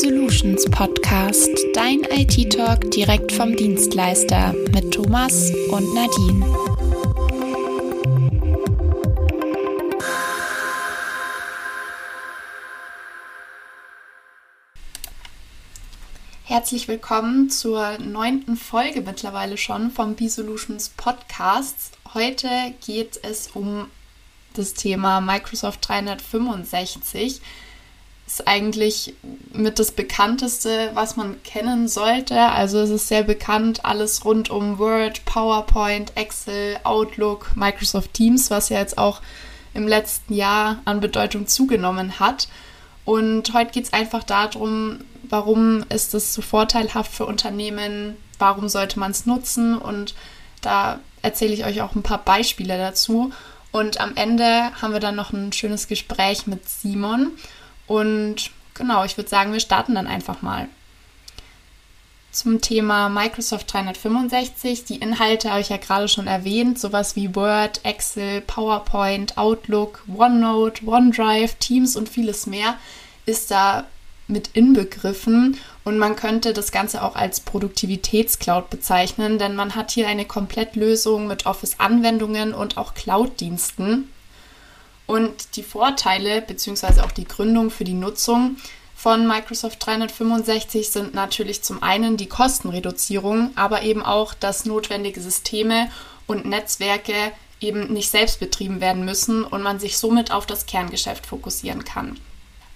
B-Solutions Podcast, dein IT-Talk direkt vom Dienstleister mit Thomas und Nadine. Herzlich willkommen zur neunten Folge mittlerweile schon vom B-Solutions Podcast. Heute geht es um das Thema Microsoft 365 ist eigentlich mit das bekannteste, was man kennen sollte. Also es ist sehr bekannt, alles rund um Word, PowerPoint, Excel, Outlook, Microsoft Teams, was ja jetzt auch im letzten Jahr an Bedeutung zugenommen hat. Und heute geht es einfach darum, warum ist es so vorteilhaft für Unternehmen, warum sollte man es nutzen und da erzähle ich euch auch ein paar Beispiele dazu. Und am Ende haben wir dann noch ein schönes Gespräch mit Simon. Und genau, ich würde sagen, wir starten dann einfach mal. Zum Thema Microsoft 365. Die Inhalte habe ich ja gerade schon erwähnt, sowas wie Word, Excel, PowerPoint, Outlook, OneNote, OneDrive, Teams und vieles mehr ist da mit inbegriffen und man könnte das Ganze auch als Produktivitätscloud bezeichnen, denn man hat hier eine Komplettlösung mit Office-Anwendungen und auch Cloud-Diensten. Und die Vorteile bzw. auch die Gründung für die Nutzung von Microsoft 365 sind natürlich zum einen die Kostenreduzierung, aber eben auch, dass notwendige Systeme und Netzwerke eben nicht selbst betrieben werden müssen und man sich somit auf das Kerngeschäft fokussieren kann.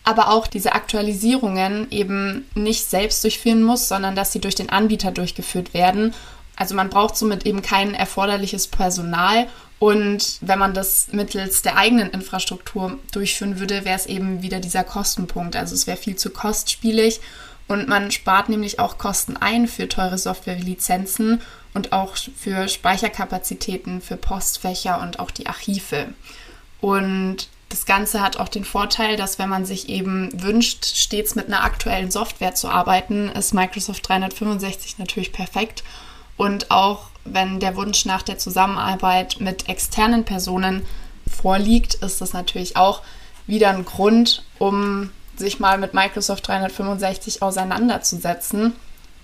Aber auch diese Aktualisierungen eben nicht selbst durchführen muss, sondern dass sie durch den Anbieter durchgeführt werden. Also man braucht somit eben kein erforderliches Personal und wenn man das mittels der eigenen Infrastruktur durchführen würde, wäre es eben wieder dieser Kostenpunkt. Also es wäre viel zu kostspielig und man spart nämlich auch Kosten ein für teure Softwarelizenzen und auch für Speicherkapazitäten, für Postfächer und auch die Archive. Und das Ganze hat auch den Vorteil, dass wenn man sich eben wünscht, stets mit einer aktuellen Software zu arbeiten, ist Microsoft 365 natürlich perfekt. Und auch wenn der Wunsch nach der Zusammenarbeit mit externen Personen vorliegt, ist das natürlich auch wieder ein Grund, um sich mal mit Microsoft 365 auseinanderzusetzen.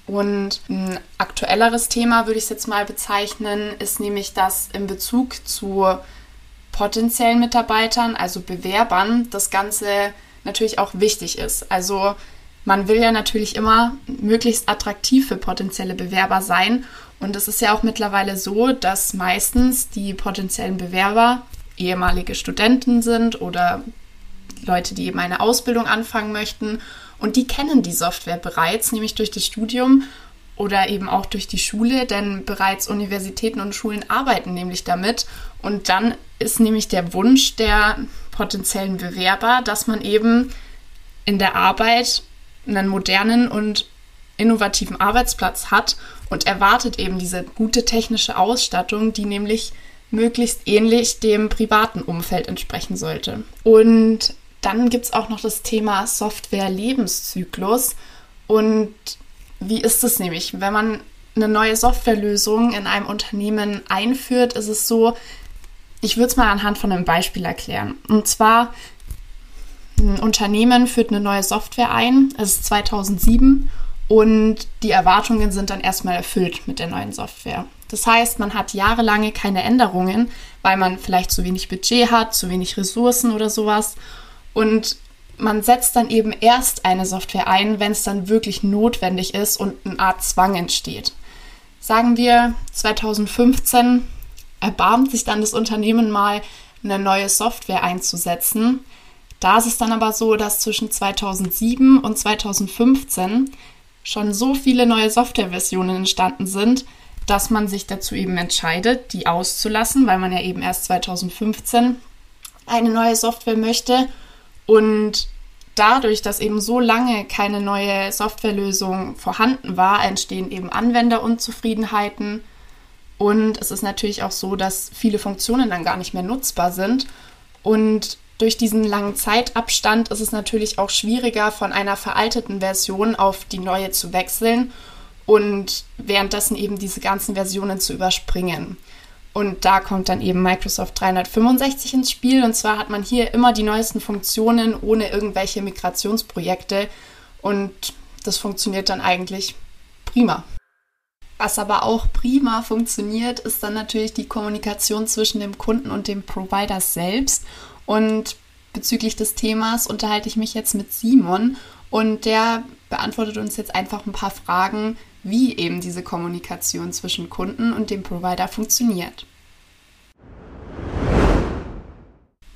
Und ein aktuelleres Thema würde ich es jetzt mal bezeichnen, ist nämlich, dass in Bezug zu potenziellen Mitarbeitern, also Bewerbern, das Ganze natürlich auch wichtig ist. Also man will ja natürlich immer möglichst attraktiv für potenzielle Bewerber sein und es ist ja auch mittlerweile so, dass meistens die potenziellen Bewerber ehemalige Studenten sind oder Leute, die eben eine Ausbildung anfangen möchten. Und die kennen die Software bereits, nämlich durch das Studium oder eben auch durch die Schule, denn bereits Universitäten und Schulen arbeiten nämlich damit. Und dann ist nämlich der Wunsch der potenziellen Bewerber, dass man eben in der Arbeit einen modernen und innovativen Arbeitsplatz hat und erwartet eben diese gute technische Ausstattung, die nämlich möglichst ähnlich dem privaten Umfeld entsprechen sollte. Und dann gibt es auch noch das Thema Software-Lebenszyklus. Und wie ist es nämlich? Wenn man eine neue Softwarelösung in einem Unternehmen einführt, ist es so, ich würde es mal anhand von einem Beispiel erklären. Und zwar, ein Unternehmen führt eine neue Software ein, es ist 2007 und die Erwartungen sind dann erstmal erfüllt mit der neuen Software. Das heißt, man hat jahrelange keine Änderungen, weil man vielleicht zu wenig Budget hat, zu wenig Ressourcen oder sowas. Und man setzt dann eben erst eine Software ein, wenn es dann wirklich notwendig ist und eine Art Zwang entsteht. Sagen wir 2015 erbarmt sich dann das Unternehmen mal, eine neue Software einzusetzen. Da ist es dann aber so, dass zwischen 2007 und 2015 schon so viele neue Softwareversionen entstanden sind, dass man sich dazu eben entscheidet, die auszulassen, weil man ja eben erst 2015 eine neue Software möchte. Und dadurch, dass eben so lange keine neue Softwarelösung vorhanden war, entstehen eben Anwenderunzufriedenheiten. Und es ist natürlich auch so, dass viele Funktionen dann gar nicht mehr nutzbar sind. Und durch diesen langen Zeitabstand ist es natürlich auch schwieriger, von einer veralteten Version auf die neue zu wechseln und währenddessen eben diese ganzen Versionen zu überspringen. Und da kommt dann eben Microsoft 365 ins Spiel. Und zwar hat man hier immer die neuesten Funktionen ohne irgendwelche Migrationsprojekte. Und das funktioniert dann eigentlich prima. Was aber auch prima funktioniert, ist dann natürlich die Kommunikation zwischen dem Kunden und dem Provider selbst. Und bezüglich des Themas unterhalte ich mich jetzt mit Simon und der beantwortet uns jetzt einfach ein paar Fragen, wie eben diese Kommunikation zwischen Kunden und dem Provider funktioniert.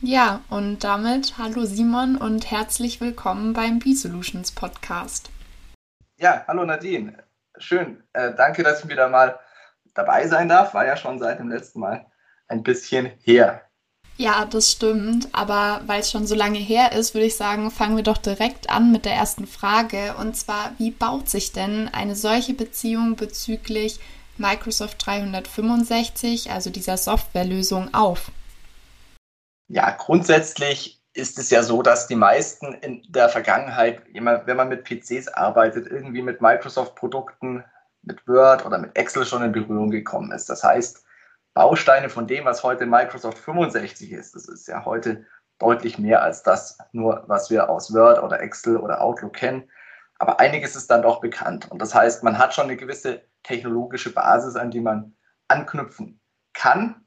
Ja, und damit hallo Simon und herzlich willkommen beim B-Solutions Podcast. Ja, hallo Nadine. Schön. Äh, danke, dass ich wieder mal dabei sein darf. War ja schon seit dem letzten Mal ein bisschen her. Ja, das stimmt. Aber weil es schon so lange her ist, würde ich sagen, fangen wir doch direkt an mit der ersten Frage. Und zwar, wie baut sich denn eine solche Beziehung bezüglich Microsoft 365, also dieser Softwarelösung, auf? Ja, grundsätzlich ist es ja so, dass die meisten in der Vergangenheit, wenn man mit PCs arbeitet, irgendwie mit Microsoft-Produkten, mit Word oder mit Excel schon in Berührung gekommen ist. Das heißt, Bausteine von dem, was heute Microsoft 65 ist, das ist ja heute deutlich mehr als das nur, was wir aus Word oder Excel oder Outlook kennen. Aber einiges ist dann doch bekannt. Und das heißt, man hat schon eine gewisse technologische Basis, an die man anknüpfen kann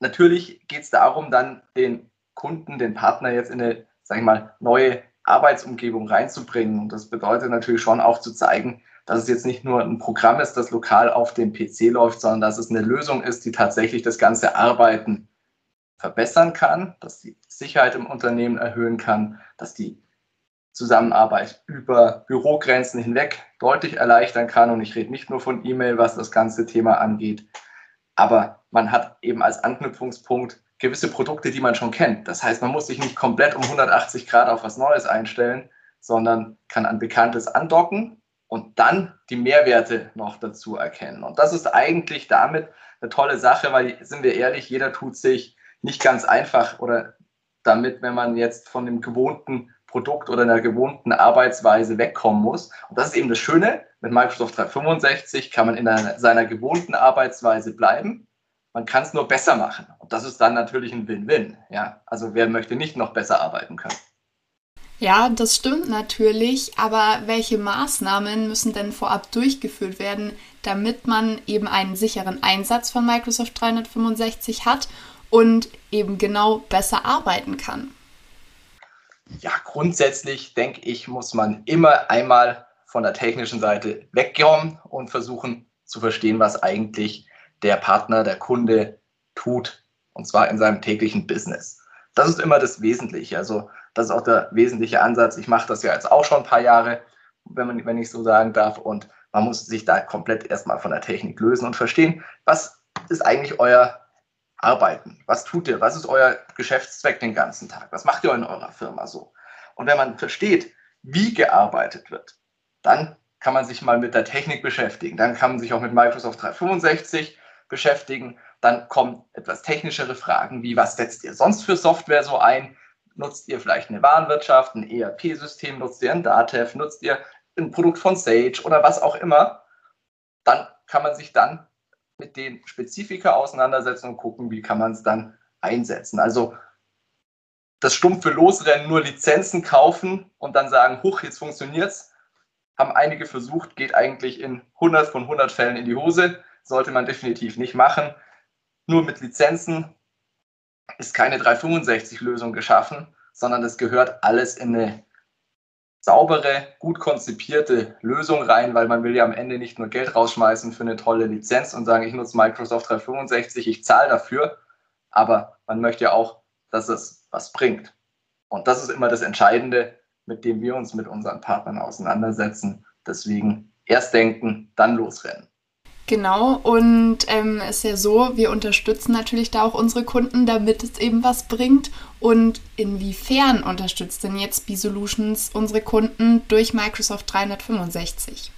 natürlich geht es darum, dann den Kunden, den Partner jetzt in eine, sag ich mal, neue Arbeitsumgebung reinzubringen. Und das bedeutet natürlich schon auch zu zeigen, dass es jetzt nicht nur ein Programm ist, das lokal auf dem PC läuft, sondern dass es eine Lösung ist, die tatsächlich das ganze Arbeiten verbessern kann, dass die Sicherheit im Unternehmen erhöhen kann, dass die Zusammenarbeit über Bürogrenzen hinweg deutlich erleichtern kann. Und ich rede nicht nur von E-Mail, was das ganze Thema angeht, aber man hat eben als Anknüpfungspunkt gewisse Produkte, die man schon kennt. Das heißt, man muss sich nicht komplett um 180 Grad auf was Neues einstellen, sondern kann an Bekanntes andocken und dann die Mehrwerte noch dazu erkennen. Und das ist eigentlich damit eine tolle Sache, weil, sind wir ehrlich, jeder tut sich nicht ganz einfach oder damit, wenn man jetzt von dem gewohnten Produkt oder einer gewohnten Arbeitsweise wegkommen muss. Und das ist eben das Schöne, mit Microsoft 365 kann man in einer, seiner gewohnten Arbeitsweise bleiben. Man kann es nur besser machen. Und das ist dann natürlich ein Win-Win. Ja? Also wer möchte nicht noch besser arbeiten können? Ja, das stimmt natürlich, aber welche Maßnahmen müssen denn vorab durchgeführt werden, damit man eben einen sicheren Einsatz von Microsoft 365 hat und eben genau besser arbeiten kann? Ja, grundsätzlich denke ich, muss man immer einmal von der technischen Seite wegkommen und versuchen zu verstehen, was eigentlich der Partner, der Kunde tut, und zwar in seinem täglichen Business. Das ist immer das Wesentliche. Also das ist auch der wesentliche Ansatz. Ich mache das ja jetzt auch schon ein paar Jahre, wenn, man, wenn ich so sagen darf. Und man muss sich da komplett erstmal von der Technik lösen und verstehen, was ist eigentlich euer Arbeiten? Was tut ihr? Was ist euer Geschäftszweck den ganzen Tag? Was macht ihr in eurer Firma so? Und wenn man versteht, wie gearbeitet wird, dann kann man sich mal mit der Technik beschäftigen. Dann kann man sich auch mit Microsoft 365 beschäftigen. Dann kommen etwas technischere Fragen wie, was setzt ihr sonst für Software so ein? Nutzt ihr vielleicht eine Warenwirtschaft, ein ERP-System, nutzt ihr ein Datev, nutzt ihr ein Produkt von Sage oder was auch immer? Dann kann man sich dann mit den Spezifika auseinandersetzen und gucken, wie kann man es dann einsetzen. Also das stumpfe Losrennen, nur Lizenzen kaufen und dann sagen, huch, jetzt funktioniert es, haben einige versucht, geht eigentlich in 100 von 100 Fällen in die Hose, sollte man definitiv nicht machen. Nur mit Lizenzen ist keine 365-Lösung geschaffen, sondern es gehört alles in eine saubere, gut konzipierte Lösung rein, weil man will ja am Ende nicht nur Geld rausschmeißen für eine tolle Lizenz und sagen, ich nutze Microsoft 365, ich zahle dafür, aber man möchte ja auch, dass es was bringt. Und das ist immer das Entscheidende, mit dem wir uns mit unseren Partnern auseinandersetzen. Deswegen erst denken, dann losrennen. Genau, und ähm, ist ja so, wir unterstützen natürlich da auch unsere Kunden, damit es eben was bringt. Und inwiefern unterstützt denn jetzt B-Solutions unsere Kunden durch Microsoft 365?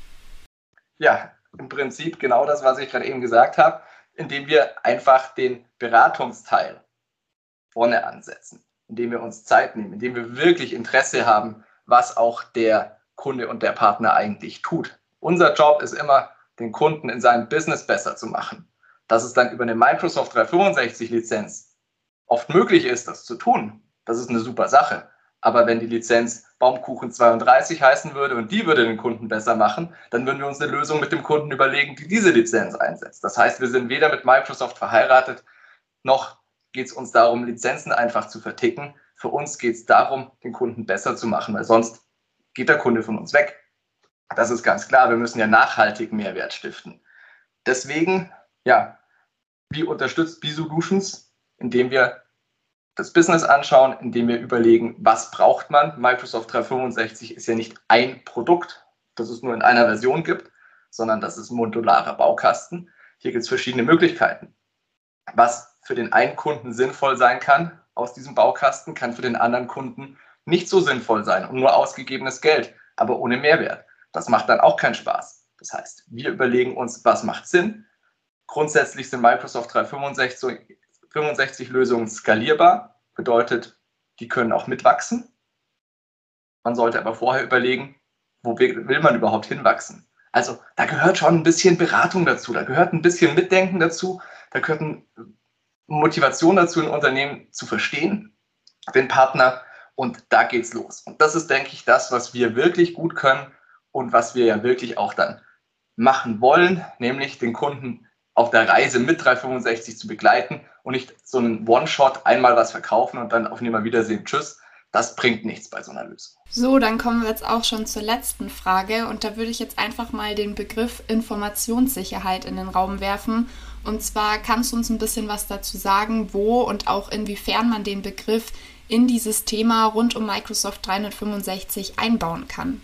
Ja, im Prinzip genau das, was ich gerade eben gesagt habe, indem wir einfach den Beratungsteil vorne ansetzen, indem wir uns Zeit nehmen, indem wir wirklich Interesse haben, was auch der Kunde und der Partner eigentlich tut. Unser Job ist immer, den Kunden in seinem Business besser zu machen. Dass es dann über eine Microsoft 365 Lizenz oft möglich ist, das zu tun, das ist eine super Sache. Aber wenn die Lizenz Baumkuchen 32 heißen würde und die würde den Kunden besser machen, dann würden wir uns eine Lösung mit dem Kunden überlegen, die diese Lizenz einsetzt. Das heißt, wir sind weder mit Microsoft verheiratet, noch geht es uns darum, Lizenzen einfach zu verticken. Für uns geht es darum, den Kunden besser zu machen, weil sonst geht der Kunde von uns weg. Das ist ganz klar. Wir müssen ja nachhaltig Mehrwert stiften. Deswegen, ja, wie unterstützt B-Solutions? Indem wir das Business anschauen, indem wir überlegen, was braucht man. Microsoft 365 ist ja nicht ein Produkt, das es nur in einer Version gibt, sondern das ist modularer Baukasten. Hier gibt es verschiedene Möglichkeiten. Was für den einen Kunden sinnvoll sein kann aus diesem Baukasten, kann für den anderen Kunden nicht so sinnvoll sein und nur ausgegebenes Geld, aber ohne Mehrwert. Das macht dann auch keinen Spaß. Das heißt, wir überlegen uns, was macht Sinn. Grundsätzlich sind Microsoft 365 65 Lösungen skalierbar, bedeutet, die können auch mitwachsen. Man sollte aber vorher überlegen, wo will man überhaupt hinwachsen. Also da gehört schon ein bisschen Beratung dazu, da gehört ein bisschen Mitdenken dazu, da gehört Motivation dazu, ein Unternehmen zu verstehen, den Partner und da geht's los. Und das ist, denke ich, das, was wir wirklich gut können und was wir ja wirklich auch dann machen wollen, nämlich den Kunden auf der Reise mit 365 zu begleiten und nicht so einen One-Shot einmal was verkaufen und dann auf Nimmerwiedersehen, tschüss. Das bringt nichts bei so einer Lösung. So, dann kommen wir jetzt auch schon zur letzten Frage und da würde ich jetzt einfach mal den Begriff Informationssicherheit in den Raum werfen. Und zwar kannst du uns ein bisschen was dazu sagen, wo und auch inwiefern man den Begriff in dieses Thema rund um Microsoft 365 einbauen kann.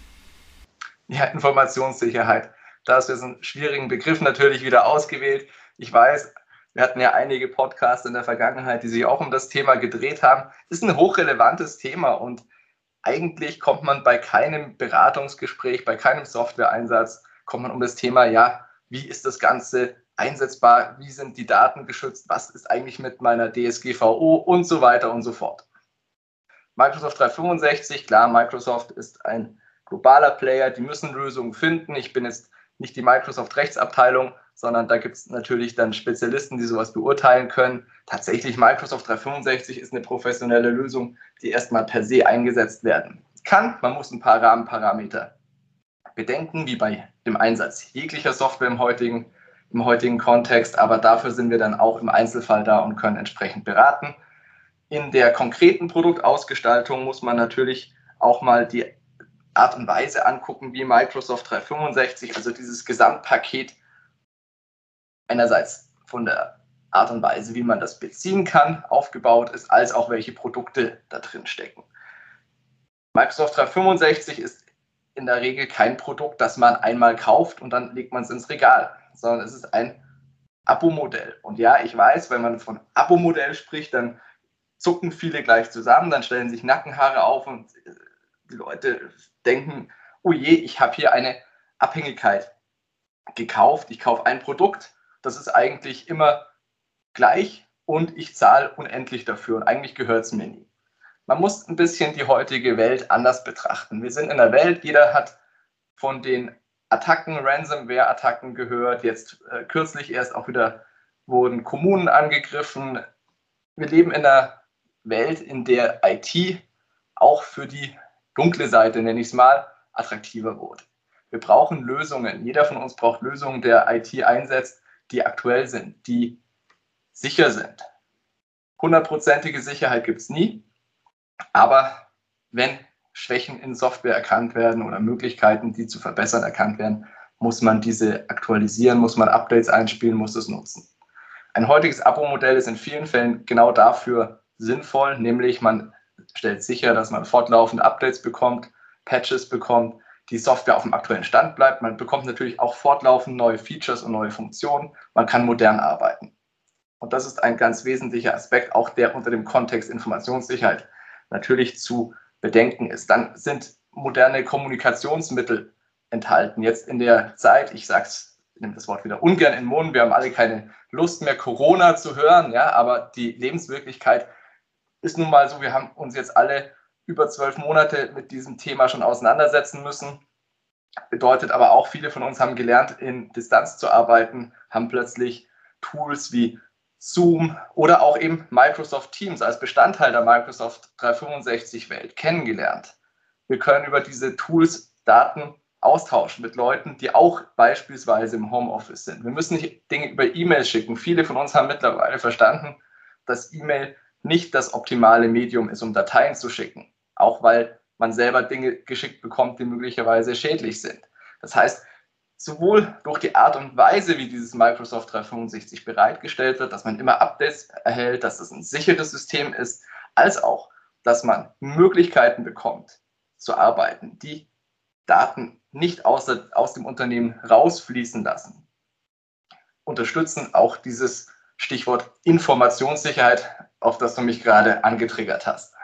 Ja, Informationssicherheit da hast du jetzt einen schwierigen Begriff natürlich wieder ausgewählt. Ich weiß, wir hatten ja einige Podcasts in der Vergangenheit, die sich auch um das Thema gedreht haben. Das ist ein hochrelevantes Thema und eigentlich kommt man bei keinem Beratungsgespräch, bei keinem Softwareeinsatz, kommt man um das Thema, ja, wie ist das Ganze einsetzbar, wie sind die Daten geschützt, was ist eigentlich mit meiner DSGVO und so weiter und so fort. Microsoft 365, klar, Microsoft ist ein globaler Player, die müssen Lösungen finden. Ich bin jetzt nicht die Microsoft Rechtsabteilung, sondern da gibt es natürlich dann Spezialisten, die sowas beurteilen können. Tatsächlich Microsoft 365 ist eine professionelle Lösung, die erstmal per se eingesetzt werden kann. Man muss ein paar Rahmenparameter bedenken, wie bei dem Einsatz jeglicher Software im heutigen, im heutigen Kontext, aber dafür sind wir dann auch im Einzelfall da und können entsprechend beraten. In der konkreten Produktausgestaltung muss man natürlich auch mal die Art und Weise angucken, wie Microsoft 365, also dieses Gesamtpaket einerseits von der Art und Weise, wie man das beziehen kann, aufgebaut ist, als auch welche Produkte da drin stecken. Microsoft 365 ist in der Regel kein Produkt, das man einmal kauft und dann legt man es ins Regal, sondern es ist ein Abo-Modell. Und ja, ich weiß, wenn man von Abo-Modell spricht, dann zucken viele gleich zusammen, dann stellen sich Nackenhaare auf und die Leute denken, oh je, ich habe hier eine Abhängigkeit gekauft, ich kaufe ein Produkt, das ist eigentlich immer gleich und ich zahle unendlich dafür und eigentlich gehört es mir nie. Man muss ein bisschen die heutige Welt anders betrachten. Wir sind in der Welt, jeder hat von den Attacken, Ransomware-Attacken gehört, jetzt äh, kürzlich erst auch wieder wurden Kommunen angegriffen. Wir leben in einer Welt, in der IT auch für die dunkle Seite, nenne ich es mal, attraktiver wurde. Wir brauchen Lösungen. Jeder von uns braucht Lösungen, der IT einsetzt, die aktuell sind, die sicher sind. Hundertprozentige Sicherheit gibt es nie, aber wenn Schwächen in Software erkannt werden oder Möglichkeiten, die zu verbessern, erkannt werden, muss man diese aktualisieren, muss man Updates einspielen, muss es nutzen. Ein heutiges Abo-Modell ist in vielen Fällen genau dafür sinnvoll, nämlich man stellt sicher, dass man fortlaufend Updates bekommt, Patches bekommt, die Software auf dem aktuellen Stand bleibt. Man bekommt natürlich auch fortlaufend neue Features und neue Funktionen. Man kann modern arbeiten. Und das ist ein ganz wesentlicher Aspekt, auch der unter dem Kontext Informationssicherheit natürlich zu bedenken ist. Dann sind moderne Kommunikationsmittel enthalten. Jetzt in der Zeit, ich sage es, nehme das Wort wieder ungern in den Mund, wir haben alle keine Lust mehr, Corona zu hören, ja, aber die Lebenswirklichkeit ist nun mal so, wir haben uns jetzt alle über zwölf Monate mit diesem Thema schon auseinandersetzen müssen. Bedeutet aber auch, viele von uns haben gelernt, in Distanz zu arbeiten, haben plötzlich Tools wie Zoom oder auch eben Microsoft Teams als Bestandteil der Microsoft 365-Welt kennengelernt. Wir können über diese Tools Daten austauschen mit Leuten, die auch beispielsweise im Homeoffice sind. Wir müssen nicht Dinge über E-Mail schicken. Viele von uns haben mittlerweile verstanden, dass E-Mail nicht das optimale Medium ist, um Dateien zu schicken. Auch weil man selber Dinge geschickt bekommt, die möglicherweise schädlich sind. Das heißt, sowohl durch die Art und Weise, wie dieses Microsoft 365 bereitgestellt wird, dass man immer Updates erhält, dass es ein sicheres System ist, als auch, dass man Möglichkeiten bekommt zu arbeiten, die Daten nicht aus, aus dem Unternehmen rausfließen lassen. Unterstützen auch dieses Stichwort Informationssicherheit, auf das du mich gerade angetriggert hast.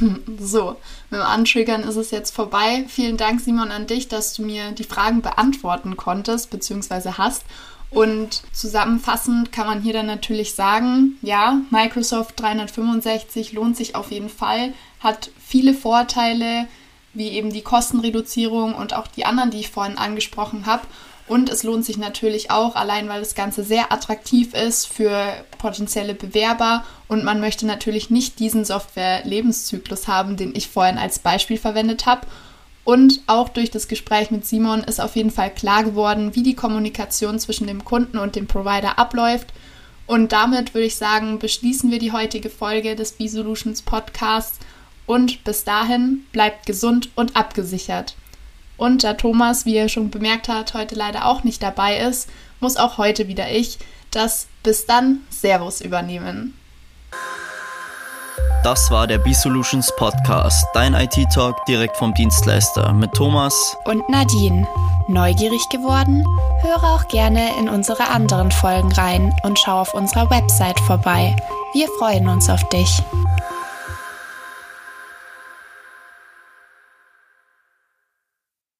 So, mit dem Antriggern ist es jetzt vorbei. Vielen Dank, Simon, an dich, dass du mir die Fragen beantworten konntest bzw. hast. Und zusammenfassend kann man hier dann natürlich sagen, ja, Microsoft 365 lohnt sich auf jeden Fall, hat viele Vorteile, wie eben die Kostenreduzierung und auch die anderen, die ich vorhin angesprochen habe. Und es lohnt sich natürlich auch, allein weil das Ganze sehr attraktiv ist für potenzielle Bewerber und man möchte natürlich nicht diesen Software-Lebenszyklus haben, den ich vorhin als Beispiel verwendet habe. Und auch durch das Gespräch mit Simon ist auf jeden Fall klar geworden, wie die Kommunikation zwischen dem Kunden und dem Provider abläuft. Und damit würde ich sagen, beschließen wir die heutige Folge des B-Solutions Podcasts und bis dahin bleibt gesund und abgesichert. Und da Thomas, wie ihr schon bemerkt habt, heute leider auch nicht dabei ist, muss auch heute wieder ich das Bis dann Servus übernehmen. Das war der B-Solutions Podcast, dein IT-Talk direkt vom Dienstleister mit Thomas und Nadine. Neugierig geworden? Höre auch gerne in unsere anderen Folgen rein und schau auf unserer Website vorbei. Wir freuen uns auf dich.